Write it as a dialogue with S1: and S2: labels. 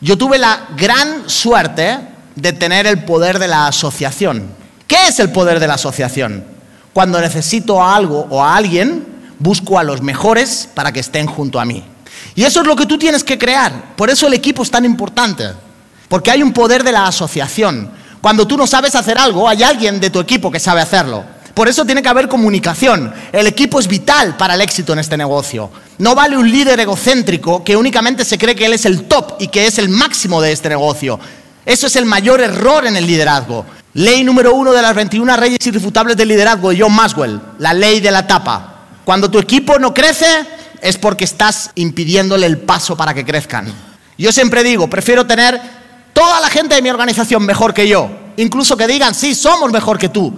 S1: Yo tuve la gran suerte de tener el poder de la asociación. ¿Qué es el poder de la asociación? Cuando necesito a algo o a alguien, busco a los mejores para que estén junto a mí. Y eso es lo que tú tienes que crear. Por eso el equipo es tan importante. Porque hay un poder de la asociación. Cuando tú no sabes hacer algo, hay alguien de tu equipo que sabe hacerlo. Por eso tiene que haber comunicación. El equipo es vital para el éxito en este negocio. No vale un líder egocéntrico que únicamente se cree que él es el top y que es el máximo de este negocio. Eso es el mayor error en el liderazgo. Ley número uno de las 21 reyes irrefutables del liderazgo de John Maxwell, la ley de la tapa. Cuando tu equipo no crece es porque estás impidiéndole el paso para que crezcan. Yo siempre digo, prefiero tener toda la gente de mi organización mejor que yo, incluso que digan, sí, somos mejor que tú,